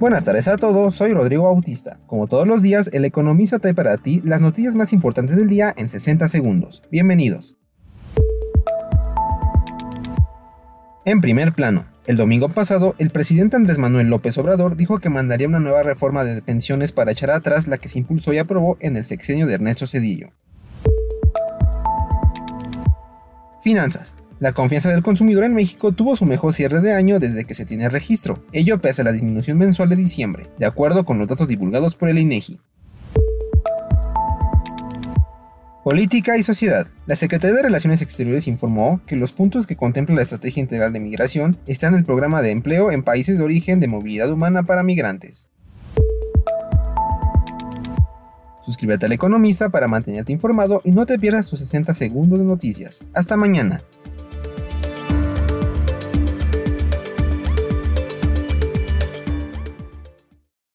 Buenas tardes a todos, soy Rodrigo Bautista. Como todos los días, el economista trae para ti las noticias más importantes del día en 60 segundos. Bienvenidos. En primer plano, el domingo pasado, el presidente Andrés Manuel López Obrador dijo que mandaría una nueva reforma de pensiones para echar atrás la que se impulsó y aprobó en el sexenio de Ernesto Cedillo. Finanzas. La confianza del consumidor en México tuvo su mejor cierre de año desde que se tiene registro, ello pese a la disminución mensual de diciembre, de acuerdo con los datos divulgados por el INEGI. Política y sociedad. La Secretaría de Relaciones Exteriores informó que los puntos que contempla la Estrategia Integral de Migración están en el programa de empleo en países de origen de movilidad humana para migrantes. Suscríbete al Economista para mantenerte informado y no te pierdas tus 60 segundos de noticias. Hasta mañana.